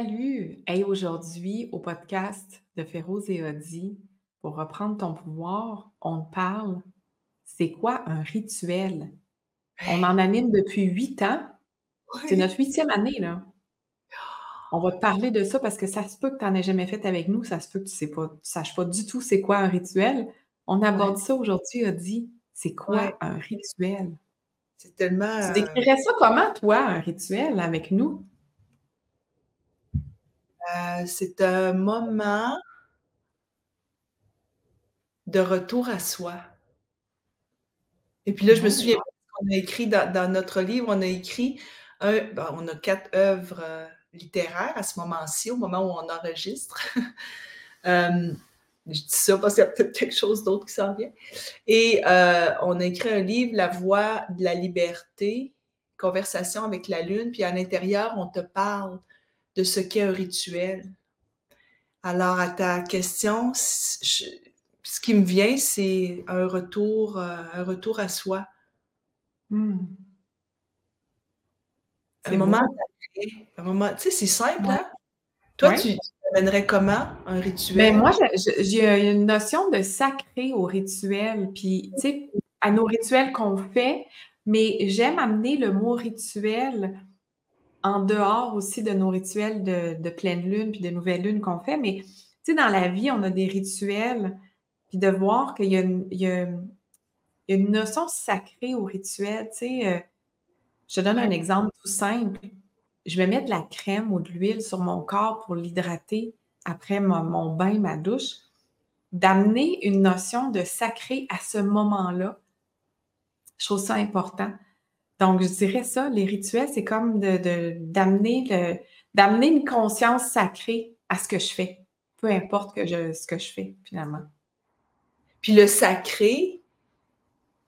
Salut! Hey, aujourd'hui, au podcast de Féroz et Audi, pour reprendre ton pouvoir, on parle, c'est quoi un rituel? On en anime depuis huit ans. C'est notre huitième année, là. On va te parler de ça parce que ça se peut que tu n'en aies jamais fait avec nous, ça se peut que tu ne saches pas du tout c'est quoi un rituel. On aborde ça aujourd'hui, Audi. C'est quoi un rituel? C'est tellement. Tu décrirais ça comment, toi, un rituel avec nous? Euh, c'est un moment de retour à soi. Et puis là, je me souviens, on a écrit dans, notre livre, on a écrit, ben, on a quatre œuvres euh, littéraires à ce moment-ci, au moment où on enregistre. Euh, je dis ça parce qu'il y a peut-être quelque chose d'autre qui s'en vient. Et on a écrit un livre, La voix de la liberté, conversation avec la lune, puis à l'intérieur, on te parle de ce qu'est un rituel. Alors, à ta question, ce qui me vient, c'est un retour, euh, un retour à soi. Hmm. Un moment, un moment, tu sais, c'est simple, hein? Toi, tu, amènerais comment un rituel? Mais ben, moi, j'ai une notion de sacré au rituel, puis, tu sais, à nos rituels qu'on fait, mais j'aime amener le mot rituel en dehors aussi de nos rituels de, pleine lune puis de nouvelle lune qu'on fait, mais tu sais, dans la vie, on a des rituels, puis de voir qu'il y, a une notion sacrée au rituel, tu sais. Euh, je te donne un exemple tout simple. Je vais mettre de la crème ou de l'huile sur mon corps pour l'hydrater après mon, mon bain, ma douche. D'amener une notion de sacré à ce moment-là, je trouve ça important. Donc, je dirais ça, les rituels, c'est comme d'amener de, d'amener une conscience sacrée à ce que je fais, peu importe que je, ce que je fais finalement. Puis le sacré,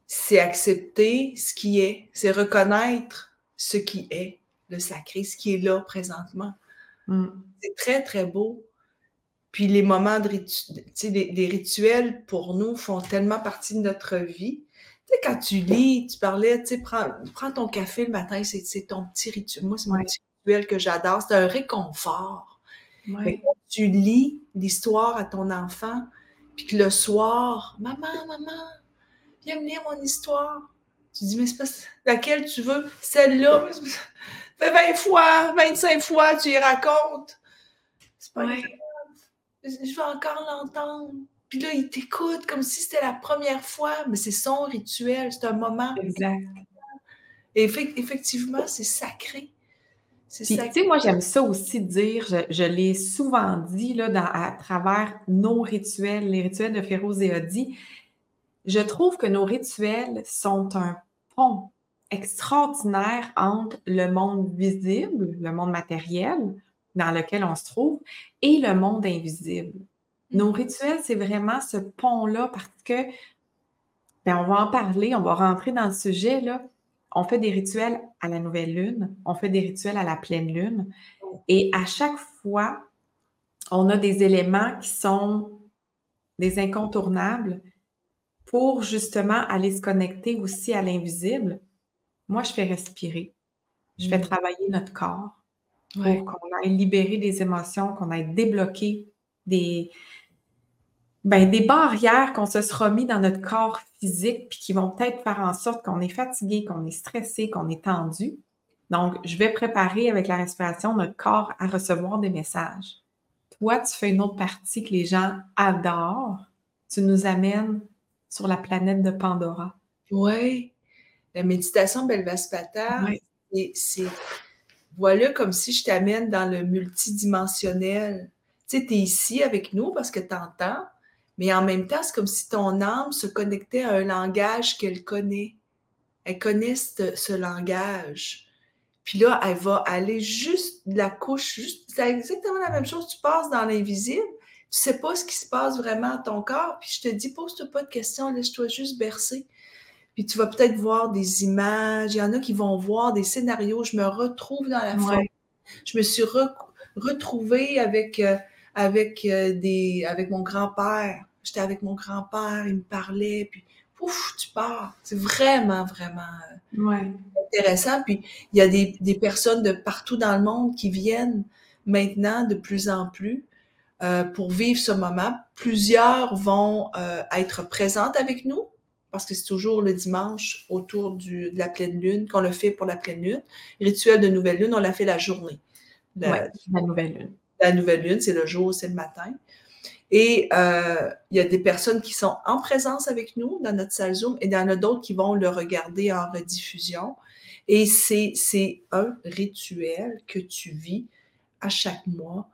c'est accepter ce qui est, c'est reconnaître ce qui est, le sacré, ce qui est là présentement. Mm. C'est très, très beau. Puis les moments de les rituels pour nous font tellement partie de notre vie sais, quand tu lis, tu parlais, tu sais, prends, ton café le matin, c'est ton petit rituel. Moi, c'est mon petit rituel que j'adore. C'est un réconfort. Quand tu lis l'histoire à ton enfant, puis que le soir, maman, maman, viens me lire mon histoire. Tu dis, mais c'est pas laquelle tu veux? Celle-là. Fait 20 fois, 25 fois, tu y racontes. C'est pas grave. Je vais encore l'entendre. Puis là, il t'écoute comme si c'était la première fois, mais c'est son rituel, c'est un moment. Exact. Et effectivement, c'est sacré. C'est Tu sais, moi, j'aime ça aussi dire, je, l'ai souvent dit là, à travers nos rituels, les rituels de Féroz et Odi. Je trouve que nos rituels sont un pont extraordinaire entre le monde visible, le monde matériel dans lequel on se trouve, et le monde invisible. Nos rituels, c'est vraiment ce pont-là parce que, ben, on va en parler, on va rentrer dans le sujet, là. On fait des rituels à la nouvelle lune, on fait des rituels à la pleine lune. Et à chaque fois, on a des éléments qui sont des incontournables pour justement aller se connecter aussi à l'invisible. Moi, je fais respirer. Je fais mmh. travailler notre corps pour qu'on aille libérer des émotions, qu'on aille débloquer des, ben, des barrières qu'on se sera mis dans notre corps physique, puis qui vont peut-être faire en sorte qu'on est fatigué, qu'on est stressé, qu'on est tendu. Donc, je vais préparer avec la respiration notre corps à recevoir des messages. Toi, tu fais une autre partie que les gens adorent. Tu nous amènes sur la planète de Pandora. Oui. La méditation Belvaspata, c'est voilà comme si je t'amène dans le multidimensionnel. Tu sais, tu es ici avec nous parce que tu entends, mais en même temps, c'est comme si ton âme se connectait à un langage qu'elle connaît. Elle connaît ce, langage. Puis là, elle va aller juste de la couche, juste, c'est exactement la même chose. Tu passes dans l'invisible, tu sais pas ce qui se passe vraiment dans ton corps, puis je te dis, pose-toi pas de questions, laisse-toi juste bercer. Puis tu vas peut-être voir des images, il y en a qui vont voir des scénarios. Je me retrouve dans la forêt. Je me suis retrouvée avec, euh, avec, euh, des, avec mon grand-père J'étais avec mon grand-père, il me parlait, puis ouf, tu pars. C'est vraiment, vraiment euh, intéressant. Puis il y a des, personnes de partout dans le monde qui viennent maintenant de plus en plus euh, pour vivre ce moment. Plusieurs vont euh, être présentes avec nous parce que c'est toujours le dimanche autour du, de la pleine lune qu'on le fait pour la pleine lune. Rituel de nouvelle lune, on l'a fait la journée. La, la nouvelle lune. La nouvelle lune, c'est le jour, c'est le matin. Et euh, il y a des personnes qui sont en présence avec nous dans notre salle Zoom et il y en a d'autres qui vont le regarder en rediffusion. Et c'est un rituel que tu vis à chaque mois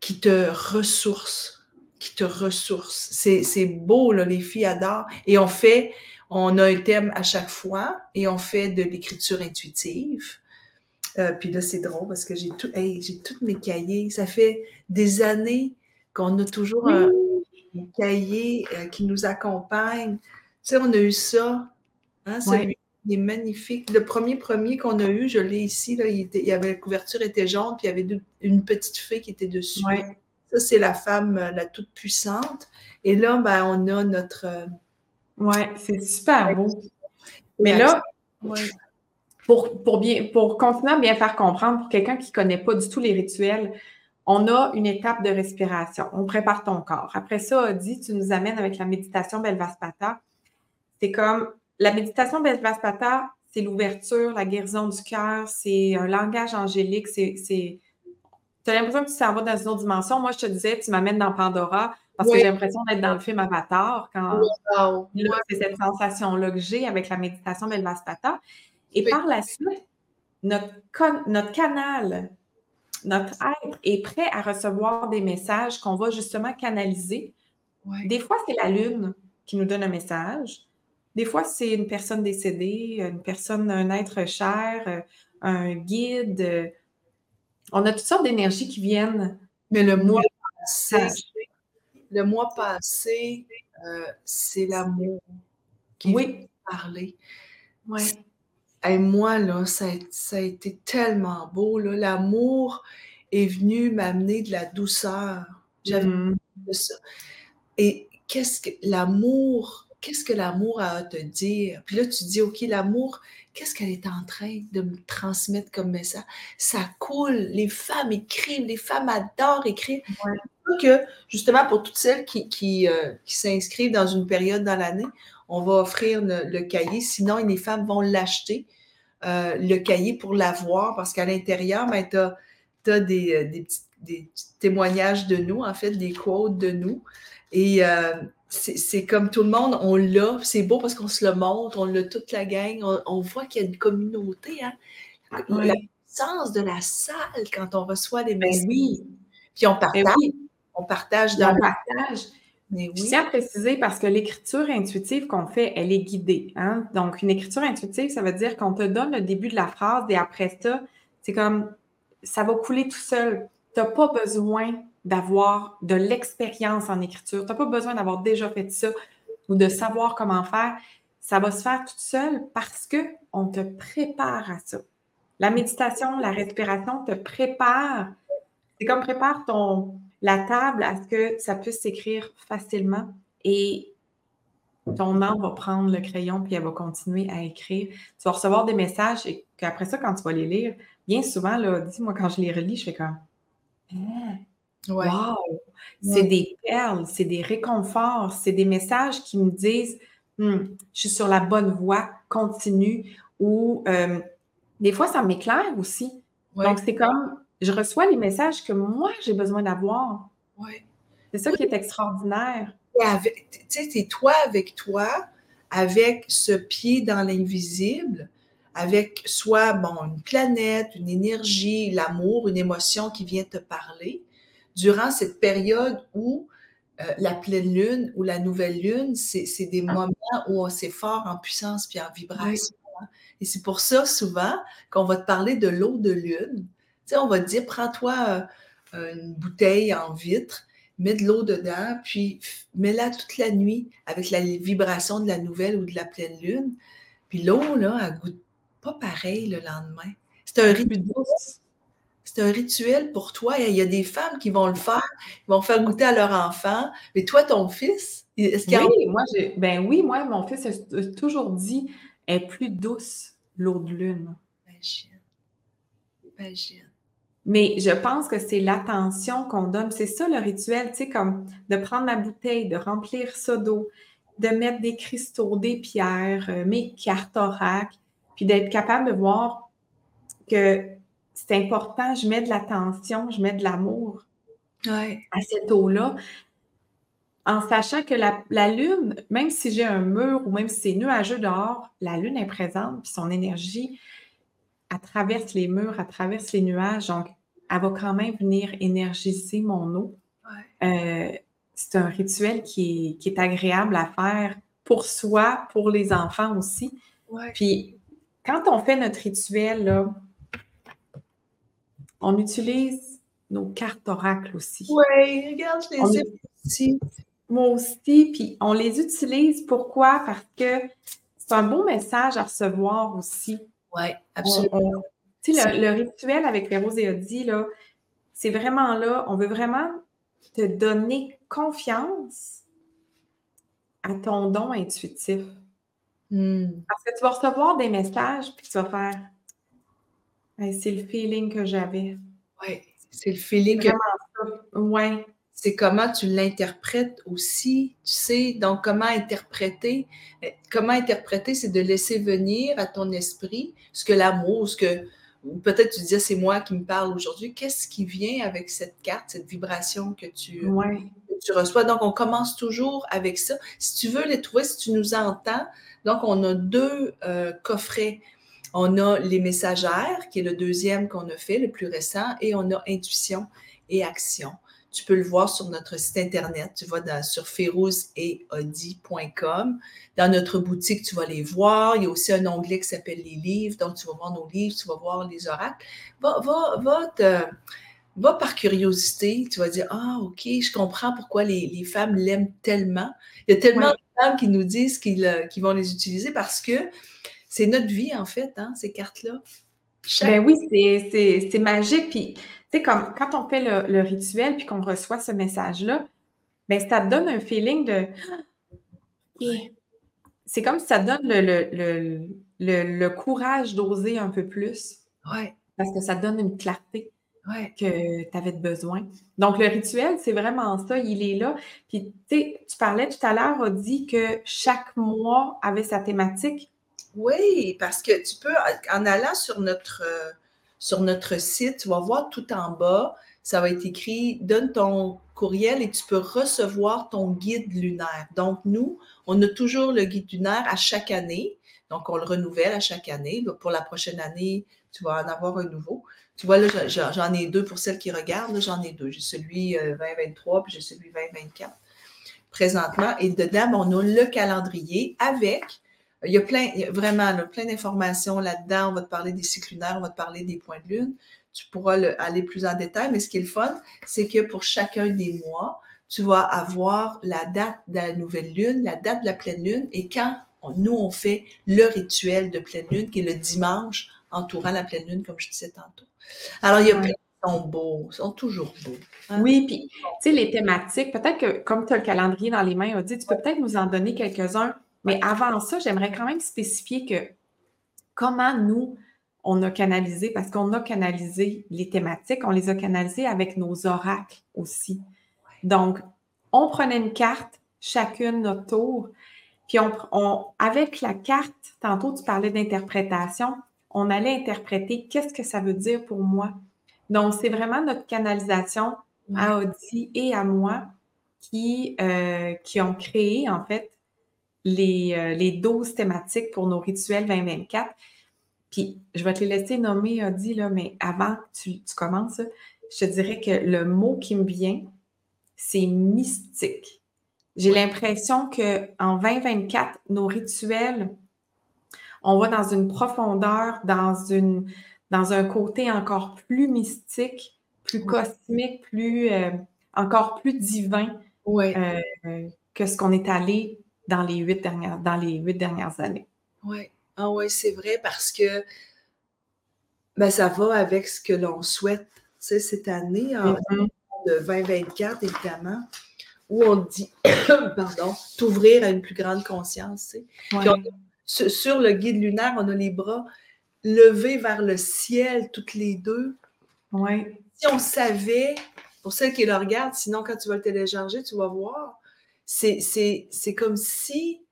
qui te ressource, qui te ressource. C'est beau, là, les filles adorent. Et on fait, on a un thème à chaque fois et on fait de l'écriture intuitive. Euh, puis là, c'est drôle parce que j'ai tout, j'ai tous mes cahiers. Ça fait des années qu'on a toujours un, cahier euh, qui nous accompagne. Tu sais, on a eu ça. Hein, il est magnifique. Le premier premier qu'on a eu, je l'ai ici, là, il, était, il avait, la couverture était jaune, puis il y avait une petite fée qui était dessus. Ça, c'est la femme, euh, la toute puissante. Et là, ben, on a notre. Euh, oui, c'est super beau. Mais là, pour, pour, bien, pour continuer à bien faire comprendre, pour quelqu'un qui ne connaît pas du tout les rituels, on a une étape de respiration. On prépare ton corps. Après ça, dit, tu nous amènes avec la méditation Belvaspata. C'est comme la méditation Belvaspata, c'est l'ouverture, la guérison du cœur, c'est un langage angélique, c'est. Tu as l'impression que tu t'en vas dans une autre dimension. Moi, je te disais, tu m'amènes dans Pandora parce que j'ai l'impression d'être dans le film Avatar quand c'est cette sensation-là que j'ai avec la méditation Belvaspata. Et par la suite, notre, notre canal notre être est prêt à recevoir des messages qu'on va justement canaliser. Des fois, c'est la lune qui nous donne un message. Des fois, c'est une personne décédée, une personne, un être cher, un guide. On a toutes sortes d'énergies qui viennent. Mais le mois passé, le mois passé, euh, c'est l'amour qui oui. Oui. Et moi, là, ça a, été tellement beau. L'amour est venu m'amener de la douceur. J'avais mmh. ça. Et qu'est-ce que l'amour, qu'est-ce que l'amour a à te dire? Puis là, tu dis, OK, l'amour, qu'est-ce qu'elle est en train de me transmettre comme message? Ça coule. Les femmes écrivent, les femmes adorent écrire. Que, justement, pour toutes celles qui, qui, euh, qui s'inscrivent dans une période dans l'année, on va offrir le, cahier. Sinon, les femmes vont l'acheter, euh, le cahier, pour l'avoir, parce qu'à l'intérieur, ben, tu as, euh, des, petits, témoignages de nous, en fait, des quotes de nous. Et euh, c'est comme tout le monde, on l'a. C'est beau parce qu'on se le montre, on l'a toute la gang. On, voit qu'il y a une communauté. Hein? La puissance de la salle quand on reçoit les ben messages. oui. Puis on ben partage. On partage dans le partage. Mais oui. Je tiens à préciser parce que l'écriture intuitive qu'on fait, elle est guidée. Hein? Donc, une écriture intuitive, ça veut dire qu'on te donne le début de la phrase et après ça, c'est comme ça va couler tout seul. Tu n'as pas besoin d'avoir de l'expérience en écriture. Tu n'as pas besoin d'avoir déjà fait ça ou de savoir comment faire. Ça va se faire tout seul parce qu'on te prépare à ça. La méditation, la respiration te prépare. C'est comme prépare ton, la table à ce que ça puisse s'écrire facilement et ton âme va prendre le crayon puis elle va continuer à écrire. Tu vas recevoir des messages et qu'après ça, quand tu vas les lire, bien souvent, là, dis-moi, quand je les relis, je fais comme ah, Wow! C'est des perles, c'est des réconforts, c'est des messages qui me disent «Hum, je suis sur la bonne voie, continue. Ou euh, des fois, ça m'éclaire aussi. Donc, c'est comme je reçois les messages que moi, j'ai besoin d'avoir. Ouais. C'est ça qui est extraordinaire. Tu sais, c'est toi avec toi, avec ce pied dans l'invisible, avec soit bon, une planète, une énergie, l'amour, une émotion qui vient te parler, durant cette période où euh, la pleine lune ou la nouvelle lune, c'est des ah. moments où c'est fort en puissance puis en vibration. Hein. Et c'est pour ça, souvent, qu'on va te parler de l'eau de lune. Sais, on va te dire, prends-toi euh, une bouteille en vitre, mets de l'eau dedans, puis mets-la toute la nuit avec la vibration de la nouvelle ou de la pleine lune. Puis l'eau, là, elle goûte pas pareil le lendemain. C'est un rituel. C'est un rituel pour toi. Il y a des femmes qui vont le faire, qui vont faire goûter à leur enfant. Mais toi, ton fils, est-ce qu'il oui, moi, ben oui, moi, mon fils a toujours dit est plus douce l'eau de lune. Imagine. Imagine. Mais je pense que c'est l'attention qu'on donne. C'est ça le rituel, tu sais, comme de prendre ma bouteille, de remplir ça d'eau, de mettre des cristaux, des pierres, euh, mes cartes orac, puis d'être capable de voir que c'est important, je mets de l'attention, je mets de l'amour à cette eau-là, en sachant que la, la Lune, même si j'ai un mur ou même si c'est nuageux dehors, la Lune est présente, puis son énergie, elle traverse les murs, elle traverse les nuages, donc elle va quand même venir énergiser mon eau. Euh, c'est un rituel qui est, agréable à faire pour soi, pour les enfants aussi. Puis, quand on fait notre rituel, on utilise nos cartes oracles aussi. Oui, regarde, je les ai aussi. Moi aussi, puis on les utilise. Pourquoi? Parce que c'est un beau message à recevoir aussi. Oui, absolument. Le, rituel avec les roses et Audi, là, c'est vraiment là, on veut vraiment te donner confiance à ton don intuitif. Hmm. Parce que tu vas recevoir des messages, puis tu vas faire c'est le feeling que j'avais. Oui, c'est le feeling que. Oui. C'est comment tu l'interprètes aussi, tu sais. Donc, comment interpréter? Eh, comment interpréter, c'est de laisser venir à ton esprit ce que l'amour, ce que peut-être tu disais, c'est moi qui me parle aujourd'hui. Qu'est-ce qui vient avec cette carte, cette vibration que tu, tu reçois? Donc, on commence toujours avec ça. Si tu veux les trouver, si tu nous entends, donc on a deux euh, coffrets. On a les messagères, qui est le deuxième qu'on a fait, le plus récent, et on a intuition et action. Tu peux le voir sur notre site internet. Tu vas dans, sur ferouz-et-audi.com. Dans notre boutique, tu vas les voir. Il y a aussi un onglet qui s'appelle les livres. Donc, tu vas voir nos livres, tu vas voir les oracles. Va, va, va, va par curiosité. Tu vas dire Ah, OK, je comprends pourquoi les, femmes l'aiment tellement. Il y a tellement de femmes qui nous disent qu'ils vont les utiliser parce que c'est notre vie, en fait, hein, ces cartes-là. Ben oui, c'est magique. Puis sais, comme quand on fait le, rituel puis qu'on reçoit ce message-là, ben ça te donne un feeling de. C'est comme si ça te donne le, le, courage d'oser un peu plus. Ouais. Parce que ça te donne une clarté que tu avais besoin. Donc, le rituel, c'est vraiment ça, il est là. Puis, tu sais, tu parlais tout à l'heure, on dit que chaque mois avait sa thématique. Oui, parce que tu peux, en allant sur notre, euh, sur notre site, tu vas voir tout en bas, ça va être écrit Donne ton courriel et tu peux recevoir ton guide lunaire. Donc, nous, on a toujours le guide lunaire à chaque année. Donc, on le renouvelle à chaque année. pour la prochaine année, tu vas en avoir un nouveau. Tu vois, là, j'en ai deux pour celles qui regardent. J'en ai deux. J'ai celui 2023 euh, puis j'ai celui 2024 présentement. Et dedans, on a le calendrier avec il y a plein, vraiment plein d'informations là-dedans. On va te parler des cycles lunaires, on va te parler des points de lune. Tu pourras aller plus en détail, mais ce qui est le fun, c'est que pour chacun des mois, tu vas avoir la date de la nouvelle lune, la date de la pleine lune, et quand nous, on fait le rituel de pleine lune, qui est le dimanche entourant la pleine lune, comme je disais tantôt. Alors, il y a plein sont beaux, sont toujours beaux. Hein? Oui, puis, tu sais, les thématiques, peut-être que comme tu as le calendrier dans les mains, dit, tu peux peut-être nous en donner quelques-uns mais avant ça, j'aimerais quand même spécifier que comment nous, on a canalisé, parce qu'on a canalisé les thématiques, on les a canalisées avec nos oracles aussi. Donc, on prenait une carte, chacune notre tour, puis on, avec la carte, tantôt tu parlais d'interprétation, on allait interpréter qu'est-ce que ça veut dire pour moi. Donc, c'est vraiment notre canalisation à Audi et à moi qui, euh, qui ont créé, en fait, les, euh, les 12 thématiques pour nos rituels 2024. Puis, je vais te les laisser nommer, Audi, là, mais avant que tu, commences, je te dirais que le mot qui me vient, c'est mystique. J'ai l'impression qu'en 2024, nos rituels, on va dans une profondeur, dans, une, dans un côté encore plus mystique, plus cosmique, plus, euh, encore plus divin euh, que ce qu'on est allé dans les huit dernières, dans les huit dernières années. Oui, ah ouais, c'est vrai parce que ben, ça va avec ce que l'on souhaite. Tu cette année, en mm-hmm. de 2024, évidemment, où on dit, pardon, t'ouvrir à une plus grande conscience. sur le guide lunaire, on a les bras levés vers le ciel, toutes les deux, Oui. Si on savait, pour celles qui le regardent, sinon quand tu vas le télécharger, tu vas voir, c'est comme si,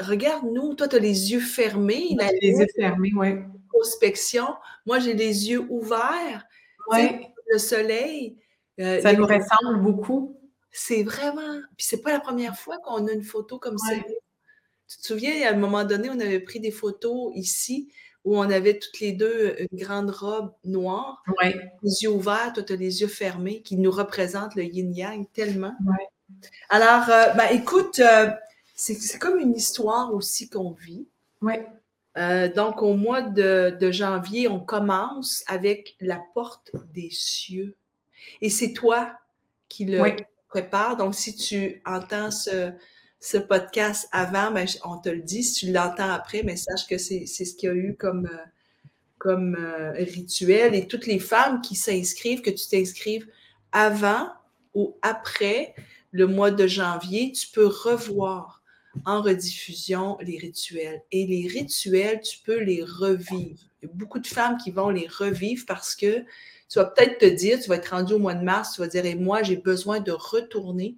regarde, nous, toi, tu as les yeux fermés. les yeux fermés, oui. Prospection. Moi, j'ai les yeux ouverts. Oui. Le soleil. Euh, ça nous ressemble beaucoup. C'est vraiment. Puis c'est pas la première fois qu'on a une photo comme ça. Tu te souviens, à un moment donné, on avait pris des photos ici où on avait toutes les deux une grande robe noire, les yeux ouverts, toi, tu as les yeux fermés, qui nous représentent le yin-yang tellement. Alors, euh, ben, écoute, euh, c'est comme une histoire aussi qu'on vit. Euh, donc, au mois de, janvier, on commence avec la porte des cieux. Et c'est toi qui le prépare. Donc, si tu entends ce, ce podcast avant, ben, on te le dit. Si tu l'entends après, mais sache que c'est ce qu'il y a eu comme, comme euh, rituel. Et toutes les femmes qui s'inscrivent, que tu t'inscrives avant ou après le mois de janvier, tu peux revoir en rediffusion les rituels. Et les rituels, tu peux les revivre. Il y a beaucoup de femmes qui vont les revivre parce que tu vas peut-être te dire, tu vas être rendu au mois de mars, tu vas dire, et moi, j'ai besoin de retourner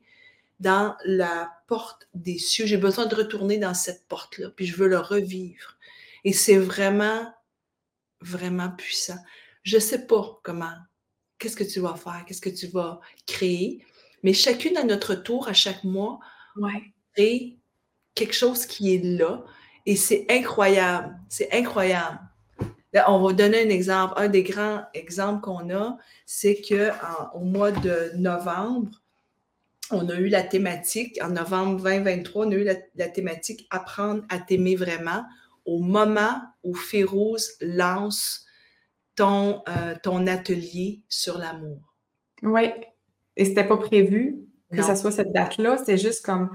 dans la porte des cieux. J'ai besoin de retourner dans cette porte-là, puis je veux le revivre. Et c'est vraiment, vraiment puissant. Je ne sais pas comment, qu'est-ce que tu vas faire, qu'est-ce que tu vas créer, mais chacune à notre tour, à chaque mois, ouais. crée quelque chose qui est là. Et c'est incroyable. C'est incroyable. Là, on va donner un exemple. Un des grands exemples qu'on a, c'est qu'au mois de novembre, on a eu la thématique, en novembre 2023, on a eu la, thématique Apprendre à t'aimer vraiment au moment où Férouz lance ton, euh, ton atelier sur l'amour. Oui, et c'était pas prévu que ce soit cette date-là, c'est juste comme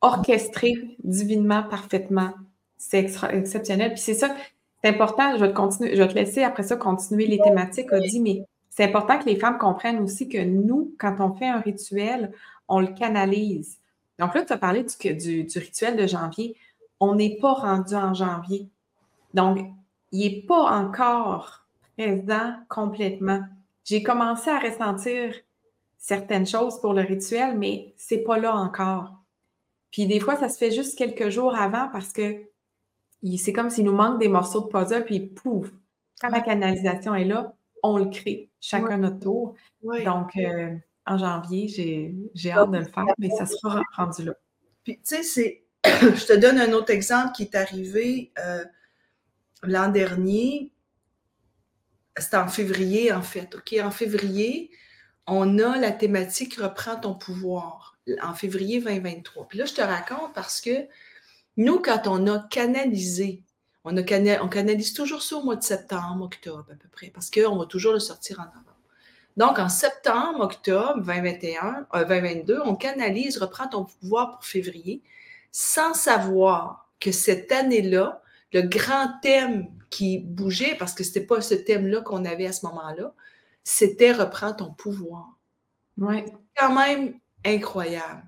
orchestré divinement, parfaitement. C'est exceptionnel. Puis c'est ça, c'est important, je vais, te continuer, je vais te laisser après ça continuer les thématiques, dit, mais c'est important que les femmes comprennent aussi que nous, quand on fait un rituel, on le canalise. Donc là, tu as parlé du, du, rituel de janvier. On n'est pas rendu en janvier. Donc, il n'est pas encore présent complètement. J'ai commencé à ressentir certaines choses pour le rituel, mais c'est pas là encore. Puis des fois, ça se fait juste quelques jours avant parce que c'est comme s'il nous manque des morceaux de puzzle, puis pouf, quand la canalisation est là, on le crée, chacun notre tour. Donc, euh, en janvier, j'ai hâte de le faire, mais ça sera rendu là. Puis, tu sais, je te donne un autre exemple qui est arrivé euh, l'an dernier. C'était en février, en fait. OK? En février, on a la thématique Reprends ton pouvoir en février 2023. Puis là, je te raconte parce que nous, quand on a canalisé on, canalise toujours ça au mois de septembre, octobre à peu près, parce qu'on va toujours le sortir en novembre. Donc, en septembre, octobre 2021, 2022, euh, on canalise, reprend ton pouvoir pour février, sans savoir que cette année-là, le grand thème qui bougeait, parce que ce n'était pas ce thème-là qu'on avait à ce moment-là, c'était reprends ton pouvoir. Ouais. Quand même incroyable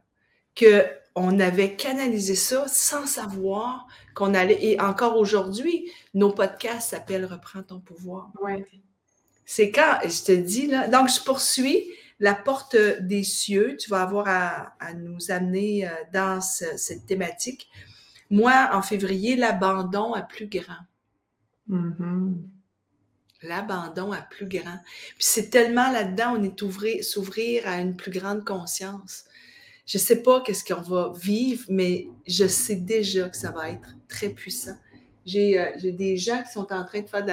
que on avait canalisé ça sans savoir qu'on allait. Et encore aujourd'hui, nos podcasts s'appellent Reprends ton pouvoir. Ouais. C'est quand, je te dis là, donc je poursuis la porte des cieux. Tu vas avoir à, nous amener euh, dans cette thématique. Moi, en février, l'abandon à plus grand. Mm-hmm. L'abandon à plus grand. Puis c'est tellement là-dedans, on est s'ouvrir à une plus grande conscience. Je ne sais pas qu'est-ce qu'on va vivre, mais je sais déjà que ça va être très puissant. J'ai euh, des gens qui sont en train de faire de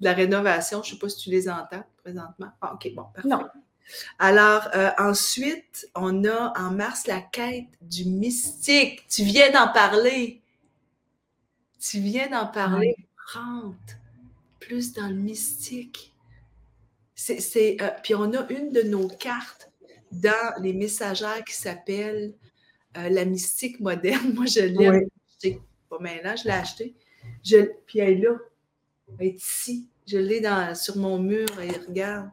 la, rénovation. Je ne sais pas si tu les entends présentement. Ah, OK, bon, parfait. Non. Alors, euh, ensuite, on a en mars la quête du mystique. Tu viens d'en parler. Tu viens d'en parler. Rentre plus dans le mystique. C'est, euh, puis on a une de nos cartes dans les messagères qui s'appelle euh, La mystique moderne. Moi, je l'ai acheté. Pas maintenant, je l'ai acheté. Je, puis elle est là. Elle est ici. Je l'ai sur mon mur. Et regarde.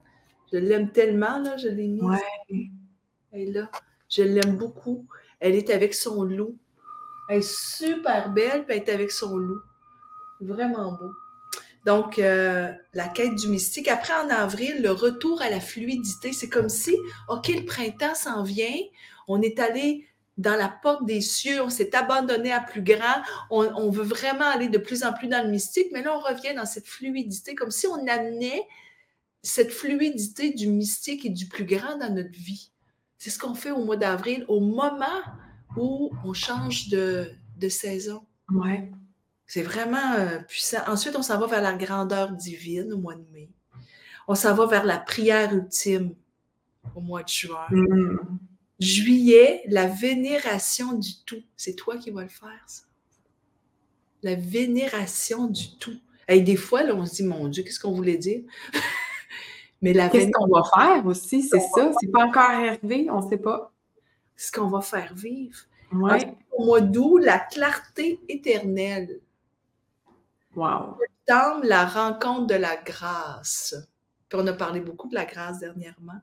Je l'aime tellement, là. Je l'ai mise. Elle est là. Je l'aime beaucoup. Elle est avec son loup. Elle est super belle, puis elle est avec son loup. Vraiment beau. Donc, euh, la quête du mystique. Après, en avril, le retour à la fluidité. C'est comme si, OK, le printemps s'en vient. On est allé dans la porte des cieux, on s'est abandonné à plus grand, on, veut vraiment aller de plus en plus dans le mystique, mais là, on revient dans cette fluidité, comme si on amenait cette fluidité du mystique et du plus grand dans notre vie. C'est ce qu'on fait au mois d'avril, au moment où on change de, saison. Ouais. C'est vraiment euh, puissant. Ensuite, on s'en va vers la grandeur divine au mois de mai. On s'en va vers la prière ultime au mois de juin. Mm. Juillet, la vénération du tout. C'est toi qui vas le faire, ça. La vénération du tout. Et des fois, là, on se dit, mon Dieu, qu'est-ce qu'on voulait dire? Mais la Qu'est-ce qu'on va faire aussi, c'est ça. C'est pas encore arrivé, on ne sait pas. Ce qu'on va faire vivre. Ouais. Au mois d'août, la clarté éternelle. Wow. Septembre, la rencontre de la grâce. Puis on a parlé beaucoup de la grâce dernièrement.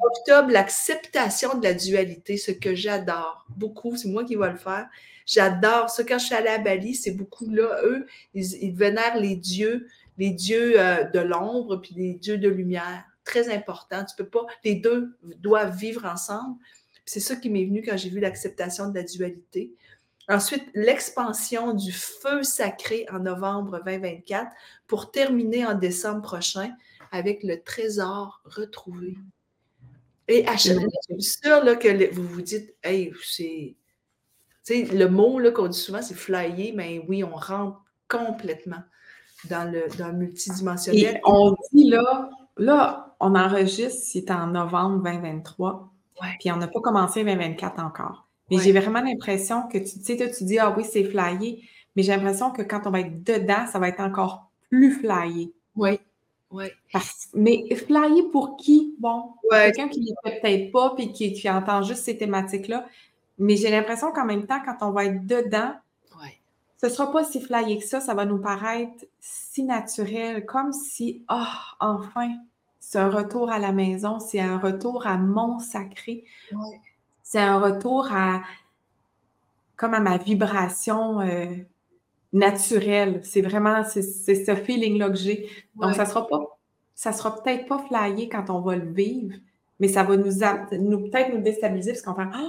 Octobre, l'acceptation de la dualité, ce que j'adore beaucoup, c'est moi qui vais le faire. J'adore ça. Quand je suis allée à Bali, c'est beaucoup là, eux, ils, vénèrent les dieux, les dieux euh, de l'ombre, puis les dieux de lumière. Très important. Tu peux pas, les deux doivent vivre ensemble. C'est ça qui m'est venu quand j'ai vu l'acceptation de la dualité. Ensuite, l'expansion du feu sacré en novembre 2024 pour terminer en décembre prochain avec le trésor retrouvé. Et à chaque fois, je suis sûre là, que vous vous dites, hey, c'est. Tu sais, le mot qu'on dit souvent, c'est flyer, mais oui, on rentre complètement dans le, dans le multidimensionnel. Et on dit là, là, on enregistre, c'est en novembre 2023, puis on n'a pas commencé 2024 encore. Mais j'ai vraiment l'impression que tu, sais, tu dis, ah oui, c'est flyé, mais j'ai l'impression que quand on va être dedans, ça va être encore plus flyé. Oui, oui. mais flyer pour qui? Bon, quelqu'un qui ne fait peut-être pas puis qui, qui, entend juste ces thématiques-là. Mais j'ai l'impression qu'en même temps, quand on va être dedans, ce ne sera pas si flyé que ça. Ça va nous paraître si naturel, comme si, oh, enfin, c'est un retour à la maison, c'est un retour à mon sacré. C'est un retour à, comme à ma vibration. Euh, naturel. C'est vraiment, c'est ce feeling-là que j'ai. Donc, ça sera pas, ça sera peut-être pas flyé quand on va le vivre, mais ça va nous, nous peut-être nous déstabiliser parce qu'on va faire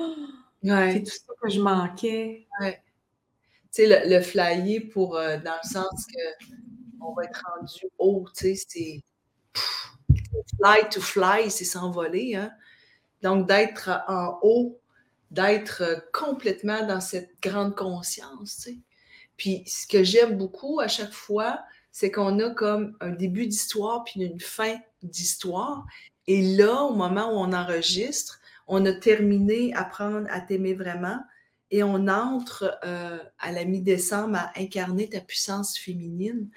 ah! c'est tout ça que je manquais. Ouais. Tu sais, le, le flyer pour, euh, dans le sens que on va être rendu haut, tu sais, c'est fly to fly, c'est s'envoler, hein. Donc, d'être en haut, d'être complètement dans cette grande conscience. Puis ce que j'aime beaucoup à chaque fois, c'est qu'on a comme un début d'histoire puis une fin d'histoire. Et là, au moment où on enregistre, on a terminé Apprendre à t'aimer vraiment et on entre euh, à la mi-décembre à incarner ta puissance féminine.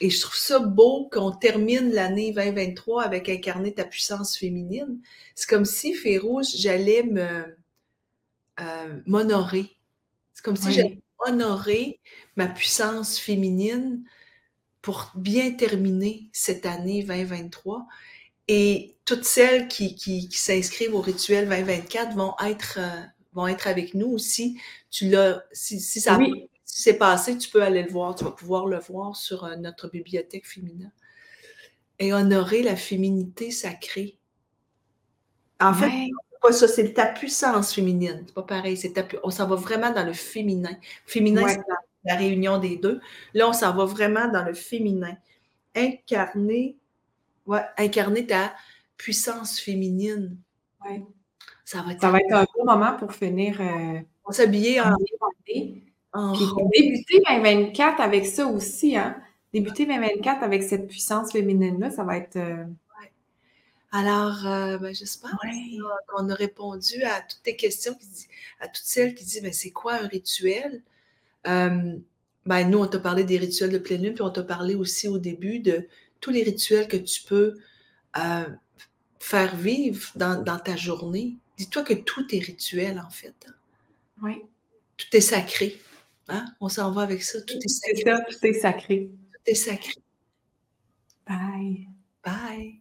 Et je trouve ça beau qu'on termine l'année 2023 avec incarner ta puissance féminine. C'est comme si, Férouge, j'allais me euh, m'honorer. C'est comme si j'allais honorer ma puissance féminine pour bien terminer cette année 2023. Et toutes celles qui, qui, s'inscrivent au rituel 2024 vont être, euh, vont être avec nous aussi. Tu l'as, si, si ça s'est passé, tu peux aller le voir. Tu vas pouvoir le voir sur euh, notre bibliothèque féminin. Et honorer la féminité sacrée. En fait, pas ça, c'est ta puissance féminine. C'est pas pareil. C'est on s'en va vraiment dans le féminin. Féminin, c'est la, réunion des deux. Là, on s'en va vraiment dans le féminin. Incarner, ouais, incarner ta puissance féminine. Ouais. Ça va être, ça va être un bon moment pour finir. Euh, on s'habiller en. En... Puis débuter 2024 avec ça aussi, hein? Débuter 2024 avec cette puissance féminine-là, ça va être. Euh, alors, euh, ben, j'espère qu'on a répondu à toutes tes questions, à toutes celles qui disent, mais c'est quoi un rituel? ben, nous, on t'a parlé des rituels de pleine lune, puis on t'a parlé aussi au début de tous les rituels que tu peux euh, faire vivre dans, ta journée. Dis-toi que tout est rituel, en fait. Hein. Oui. Tout est sacré. Hein? On s'en va avec ça. Tout est sacré. Ça, tout est sacré. Tout est sacré. Bye. Bye.